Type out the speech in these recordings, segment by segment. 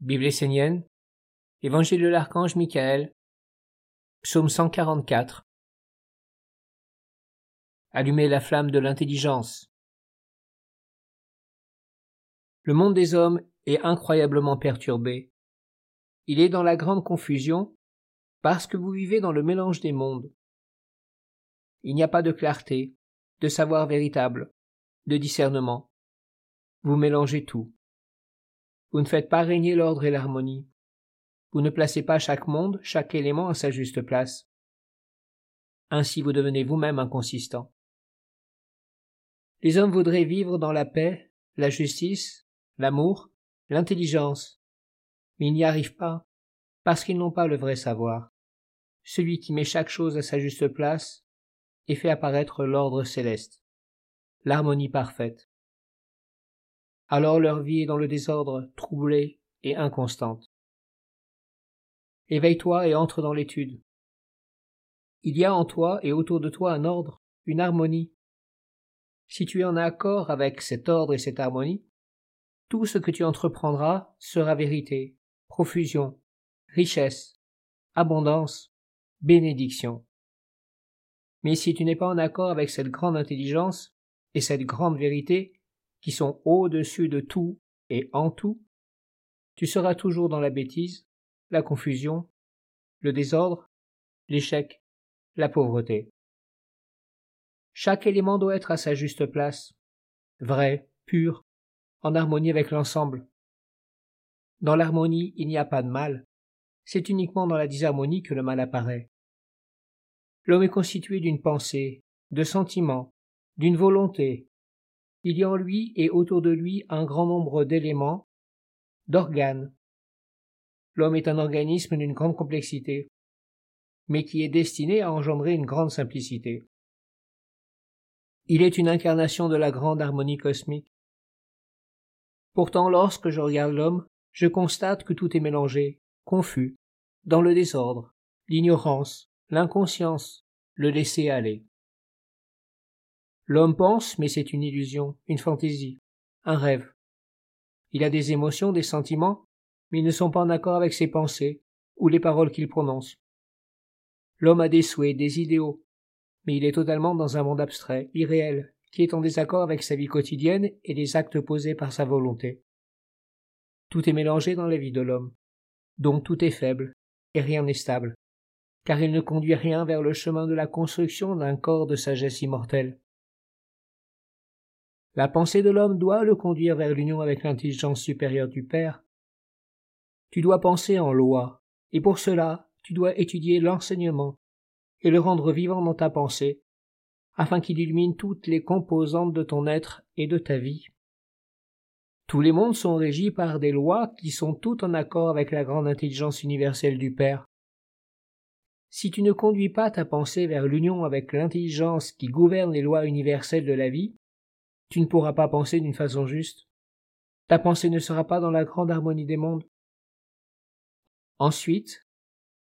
Bible essénienne, Évangile de l'archange Michael, Psaume 144. Allumez la flamme de l'intelligence. Le monde des hommes est incroyablement perturbé. Il est dans la grande confusion parce que vous vivez dans le mélange des mondes. Il n'y a pas de clarté, de savoir véritable, de discernement. Vous mélangez tout. Vous ne faites pas régner l'ordre et l'harmonie. Vous ne placez pas chaque monde, chaque élément à sa juste place. Ainsi vous devenez vous-même inconsistant. Les hommes voudraient vivre dans la paix, la justice, l'amour, l'intelligence, mais ils n'y arrivent pas, parce qu'ils n'ont pas le vrai savoir, celui qui met chaque chose à sa juste place et fait apparaître l'ordre céleste, l'harmonie parfaite. Alors leur vie est dans le désordre, troublée et inconstante. Éveille-toi et entre dans l'étude. Il y a en toi et autour de toi un ordre, une harmonie. Si tu es en accord avec cet ordre et cette harmonie, tout ce que tu entreprendras sera vérité, profusion, richesse, abondance, bénédiction. Mais si tu n'es pas en accord avec cette grande intelligence et cette grande vérité qui sont au-dessus de tout et en tout, tu seras toujours dans la bêtise, la confusion, le désordre, l'échec, la pauvreté. Chaque élément doit être à sa juste place, vrai, pur, en harmonie avec l'ensemble. Dans l'harmonie, il n'y a pas de mal. C'est uniquement dans la disharmonie que le mal apparaît. L'homme est constitué d'une pensée, de sentiments, d'une volonté. Il y a en lui et autour de lui un grand nombre d'éléments, d'organes. L'homme est un organisme d'une grande complexité, mais qui est destiné à engendrer une grande simplicité. Il est une incarnation de la grande harmonie cosmique. Pourtant, lorsque je regarde l'homme, je constate que tout est mélangé, confus, dans le désordre, l'ignorance, l'inconscience, le laisser aller. L'homme pense, mais c'est une illusion, une fantaisie, un rêve. Il a des émotions, des sentiments, mais ils ne sont pas en accord avec ses pensées ou les paroles qu'il prononce. L'homme a des souhaits, des idéaux, mais il est totalement dans un monde abstrait, irréel, qui est en désaccord avec sa vie quotidienne et les actes posés par sa volonté. Tout est mélangé dans la vie de l'homme, donc tout est faible, et rien n'est stable, car il ne conduit rien vers le chemin de la construction d'un corps de sagesse immortelle. La pensée de l'homme doit le conduire vers l'union avec l'intelligence supérieure du Père. Tu dois penser en loi, et pour cela tu dois étudier l'enseignement, et le rendre vivant dans ta pensée, afin qu'il illumine toutes les composantes de ton être et de ta vie. Tous les mondes sont régis par des lois qui sont toutes en accord avec la grande intelligence universelle du Père. Si tu ne conduis pas ta pensée vers l'union avec l'intelligence qui gouverne les lois universelles de la vie, tu ne pourras pas penser d'une façon juste. Ta pensée ne sera pas dans la grande harmonie des mondes. Ensuite,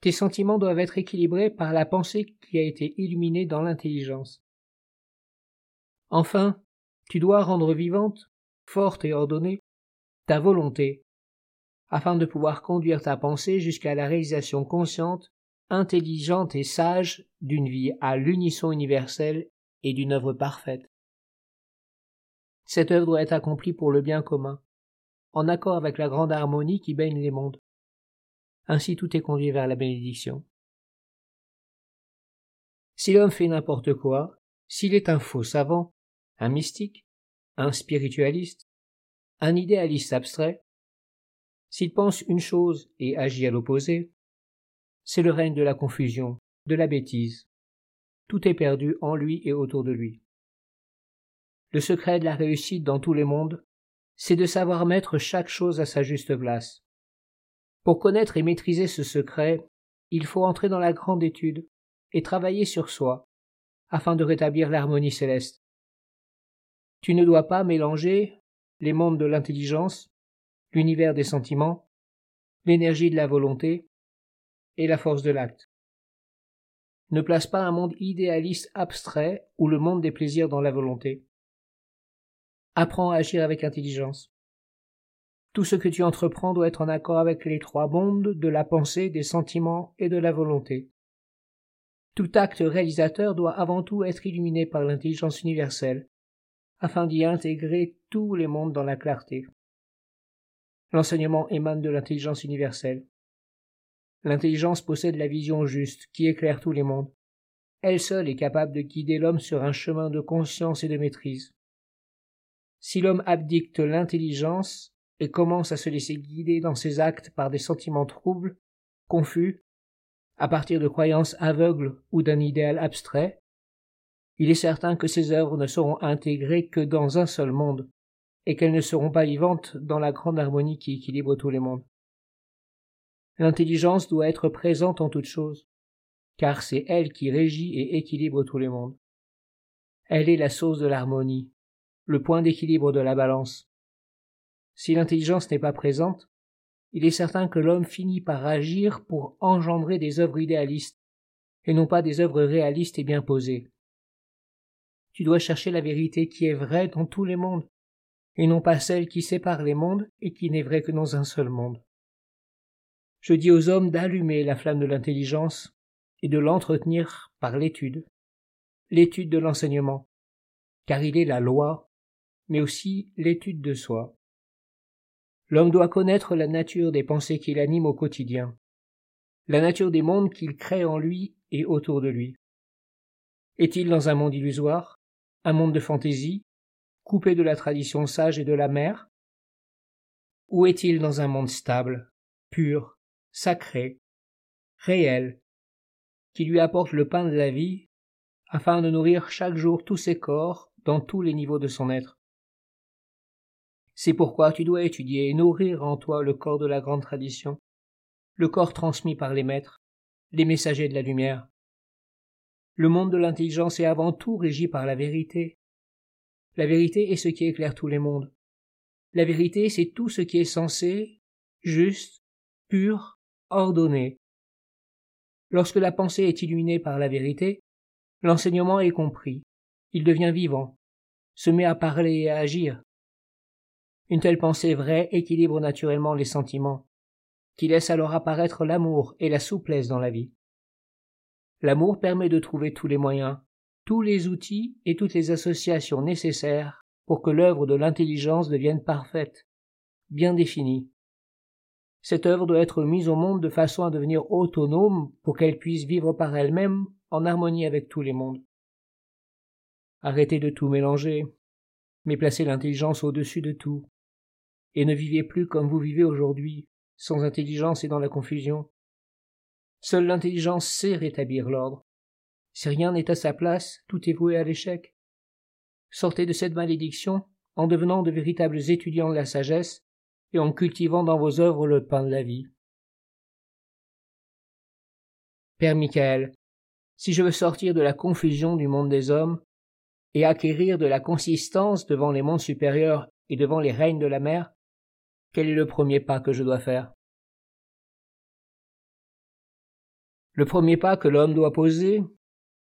tes sentiments doivent être équilibrés par la pensée qui a été illuminée dans l'intelligence. Enfin, tu dois rendre vivante, forte et ordonnée, ta volonté, afin de pouvoir conduire ta pensée jusqu'à la réalisation consciente, intelligente et sage d'une vie à l'unisson universel et d'une œuvre parfaite. Cette œuvre doit être accomplie pour le bien commun, en accord avec la grande harmonie qui baigne les mondes. Ainsi tout est conduit vers la bénédiction. Si l'homme fait n'importe quoi, s'il est un faux savant, un mystique, un spiritualiste, un idéaliste abstrait, s'il pense une chose et agit à l'opposé, c'est le règne de la confusion, de la bêtise. Tout est perdu en lui et autour de lui. Le secret de la réussite dans tous les mondes, c'est de savoir mettre chaque chose à sa juste place. Pour connaître et maîtriser ce secret, il faut entrer dans la grande étude et travailler sur soi, afin de rétablir l'harmonie céleste. Tu ne dois pas mélanger les mondes de l'intelligence, l'univers des sentiments, l'énergie de la volonté et la force de l'acte. Ne place pas un monde idéaliste abstrait ou le monde des plaisirs dans la volonté. Apprends à agir avec intelligence. Tout ce que tu entreprends doit être en accord avec les trois mondes de la pensée, des sentiments et de la volonté. Tout acte réalisateur doit avant tout être illuminé par l'intelligence universelle, afin d'y intégrer tous les mondes dans la clarté. L'enseignement émane de l'intelligence universelle. L'intelligence possède la vision juste qui éclaire tous les mondes. Elle seule est capable de guider l'homme sur un chemin de conscience et de maîtrise. Si l'homme abdicte l'intelligence et commence à se laisser guider dans ses actes par des sentiments troubles, confus, à partir de croyances aveugles ou d'un idéal abstrait, il est certain que ces œuvres ne seront intégrées que dans un seul monde, et qu'elles ne seront pas vivantes dans la grande harmonie qui équilibre tous les mondes. L'intelligence doit être présente en toutes choses, car c'est elle qui régit et équilibre tous les mondes. Elle est la source de l'harmonie, le point d'équilibre de la balance. Si l'intelligence n'est pas présente, il est certain que l'homme finit par agir pour engendrer des œuvres idéalistes, et non pas des œuvres réalistes et bien posées. Tu dois chercher la vérité qui est vraie dans tous les mondes, et non pas celle qui sépare les mondes et qui n'est vraie que dans un seul monde. Je dis aux hommes d'allumer la flamme de l'intelligence et de l'entretenir par l'étude, l'étude de l'enseignement, car il est la loi, mais aussi l'étude de soi. L'homme doit connaître la nature des pensées qui l'animent au quotidien, la nature des mondes qu'il crée en lui et autour de lui. Est-il dans un monde illusoire, un monde de fantaisie, coupé de la tradition sage et de la mère Ou est-il dans un monde stable, pur, sacré, réel, qui lui apporte le pain de la vie, afin de nourrir chaque jour tous ses corps dans tous les niveaux de son être? C'est pourquoi tu dois étudier et nourrir en toi le corps de la grande tradition, le corps transmis par les maîtres, les messagers de la lumière. Le monde de l'intelligence est avant tout régi par la vérité. La vérité est ce qui éclaire tous les mondes. La vérité, c'est tout ce qui est censé, juste, pur, ordonné. Lorsque la pensée est illuminée par la vérité, l'enseignement est compris, il devient vivant, se met à parler et à agir, une telle pensée vraie équilibre naturellement les sentiments, qui laisse alors apparaître l'amour et la souplesse dans la vie. L'amour permet de trouver tous les moyens, tous les outils et toutes les associations nécessaires pour que l'œuvre de l'intelligence devienne parfaite, bien définie. Cette œuvre doit être mise au monde de façon à devenir autonome pour qu'elle puisse vivre par elle-même en harmonie avec tous les mondes. Arrêtez de tout mélanger, mais placez l'intelligence au-dessus de tout, et ne vivez plus comme vous vivez aujourd'hui, sans intelligence et dans la confusion. Seule l'intelligence sait rétablir l'ordre. Si rien n'est à sa place, tout est voué à l'échec. Sortez de cette malédiction en devenant de véritables étudiants de la sagesse et en cultivant dans vos œuvres le pain de la vie. Père Michael, si je veux sortir de la confusion du monde des hommes et acquérir de la consistance devant les mondes supérieurs et devant les règnes de la mer, quel est le premier pas que je dois faire? Le premier pas que l'homme doit poser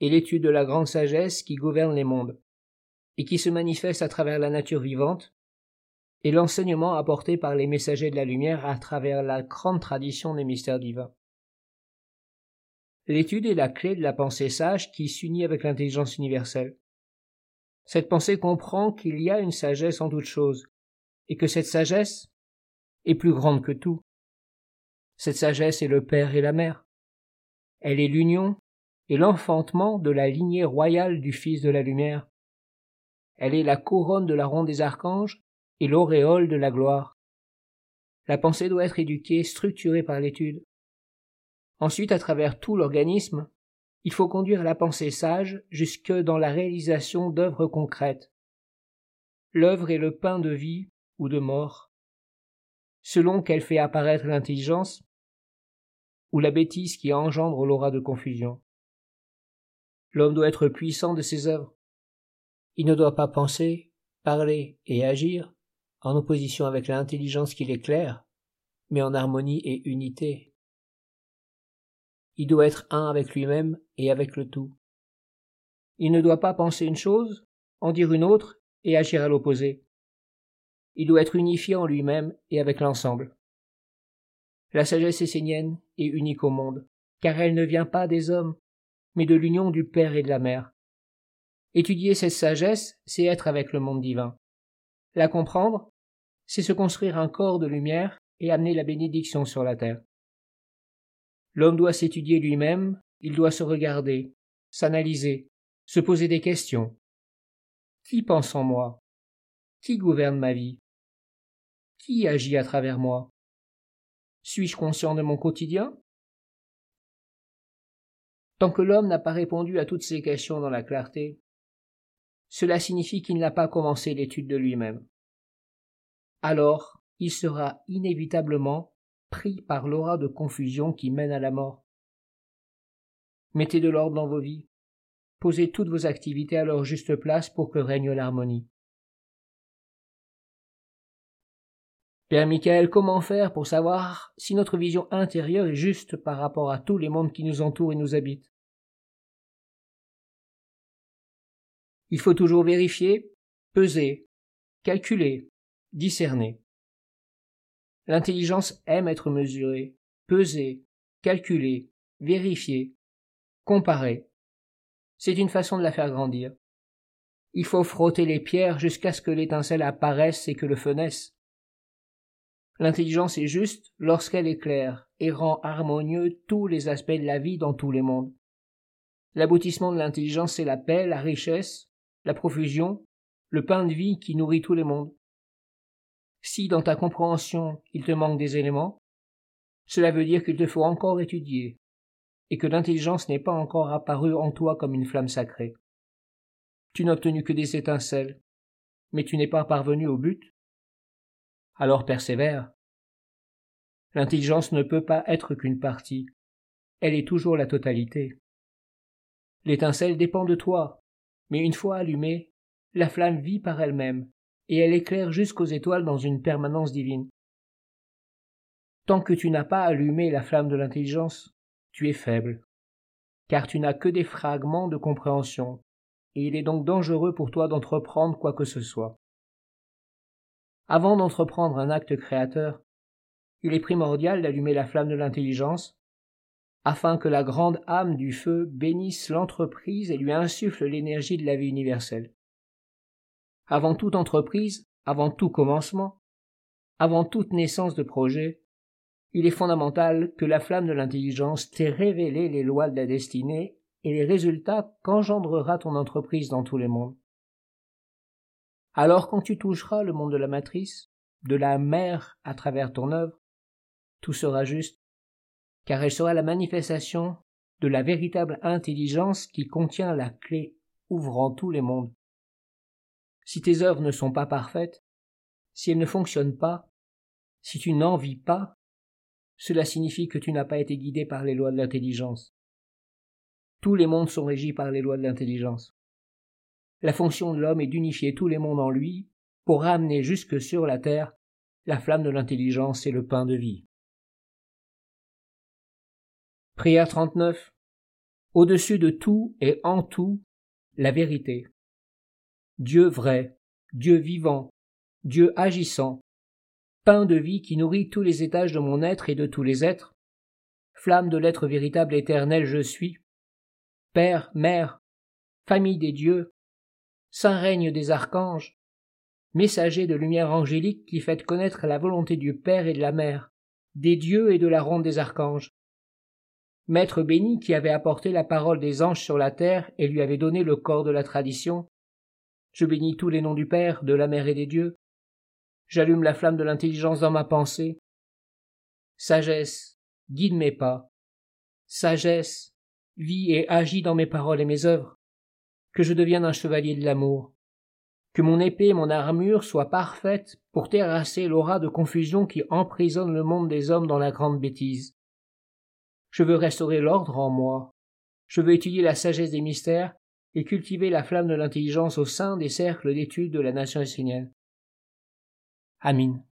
est l'étude de la grande sagesse qui gouverne les mondes, et qui se manifeste à travers la nature vivante, et l'enseignement apporté par les messagers de la lumière à travers la grande tradition des mystères divins. L'étude est la clé de la pensée sage qui s'unit avec l'intelligence universelle. Cette pensée comprend qu'il y a une sagesse en toute chose, et que cette sagesse est plus grande que tout. Cette sagesse est le Père et la Mère. Elle est l'union et l'enfantement de la lignée royale du Fils de la lumière. Elle est la couronne de la ronde des archanges et l'auréole de la gloire. La pensée doit être éduquée, structurée par l'étude. Ensuite, à travers tout l'organisme, il faut conduire la pensée sage jusque dans la réalisation d'œuvres concrètes. L'œuvre est le pain de vie ou de mort selon qu'elle fait apparaître l'intelligence, ou la bêtise qui engendre l'aura de confusion. L'homme doit être puissant de ses œuvres. Il ne doit pas penser, parler et agir en opposition avec l'intelligence qui l'éclaire, mais en harmonie et unité. Il doit être un avec lui-même et avec le tout. Il ne doit pas penser une chose, en dire une autre et agir à l'opposé. Il doit être unifié en lui-même et avec l'ensemble. La sagesse essénienne est unique au monde, car elle ne vient pas des hommes, mais de l'union du Père et de la Mère. Étudier cette sagesse, c'est être avec le monde divin. La comprendre, c'est se construire un corps de lumière et amener la bénédiction sur la terre. L'homme doit s'étudier lui-même, il doit se regarder, s'analyser, se poser des questions. Qui pense en moi? Qui gouverne ma vie? Qui agit à travers moi? Suis-je conscient de mon quotidien? Tant que l'homme n'a pas répondu à toutes ces questions dans la clarté, cela signifie qu'il n'a pas commencé l'étude de lui-même. Alors, il sera inévitablement pris par l'aura de confusion qui mène à la mort. Mettez de l'ordre dans vos vies. Posez toutes vos activités à leur juste place pour que règne l'harmonie. Père Michael, comment faire pour savoir si notre vision intérieure est juste par rapport à tous les mondes qui nous entourent et nous habitent? Il faut toujours vérifier, peser, calculer, discerner. L'intelligence aime être mesurée, pesée, calculée, vérifiée, comparée. C'est une façon de la faire grandir. Il faut frotter les pierres jusqu'à ce que l'étincelle apparaisse et que le feu. L'intelligence est juste lorsqu'elle éclaire et rend harmonieux tous les aspects de la vie dans tous les mondes. L'aboutissement de l'intelligence, c'est la paix, la richesse, la profusion, le pain de vie qui nourrit tous les mondes. Si dans ta compréhension il te manque des éléments, cela veut dire qu'il te faut encore étudier, et que l'intelligence n'est pas encore apparue en toi comme une flamme sacrée. Tu n'as obtenu que des étincelles, mais tu n'es pas parvenu au but. Alors persévère. L'intelligence ne peut pas être qu'une partie, elle est toujours la totalité. L'étincelle dépend de toi, mais une fois allumée, la flamme vit par elle-même, et elle éclaire jusqu'aux étoiles dans une permanence divine. Tant que tu n'as pas allumé la flamme de l'intelligence, tu es faible, car tu n'as que des fragments de compréhension, et il est donc dangereux pour toi d'entreprendre quoi que ce soit. Avant d'entreprendre un acte créateur, il est primordial d'allumer la flamme de l'intelligence, afin que la grande âme du feu bénisse l'entreprise et lui insuffle l'énergie de la vie universelle. Avant toute entreprise, avant tout commencement, avant toute naissance de projet, il est fondamental que la flamme de l'intelligence t'ait révélé les lois de la destinée et les résultats qu'engendrera ton entreprise dans tous les mondes. Alors quand tu toucheras le monde de la matrice, de la mère à travers ton œuvre, tout sera juste, car elle sera la manifestation de la véritable intelligence qui contient la clé ouvrant tous les mondes. Si tes œuvres ne sont pas parfaites, si elles ne fonctionnent pas, si tu n'en vis pas, cela signifie que tu n'as pas été guidé par les lois de l'intelligence. Tous les mondes sont régis par les lois de l'intelligence. La fonction de l'homme est d'unifier tous les mondes en lui pour ramener jusque sur la terre la flamme de l'intelligence et le pain de vie. Prière 39. Au-dessus de tout et en tout, la vérité. Dieu vrai, Dieu vivant, Dieu agissant, pain de vie qui nourrit tous les étages de mon être et de tous les êtres, flamme de l'être véritable éternel je suis, Père, Mère, famille des dieux, saint règne des archanges, messager de lumière angélique qui fait connaître la volonté du Père et de la Mère, des dieux et de la ronde des archanges, Maître béni qui avait apporté la parole des anges sur la terre et lui avait donné le corps de la tradition, je bénis tous les noms du Père, de la Mère et des dieux. J'allume la flamme de l'intelligence dans ma pensée. Sagesse, guide mes pas. Sagesse, vis et agis dans mes paroles et mes œuvres. Que je devienne un chevalier de l'amour. Que mon épée et mon armure soient parfaites pour terrasser l'aura de confusion qui emprisonne le monde des hommes dans la grande bêtise. Je veux restaurer l'ordre en moi. Je veux étudier la sagesse des mystères et cultiver la flamme de l'intelligence au sein des cercles d'études de la nation essénienne. Amin.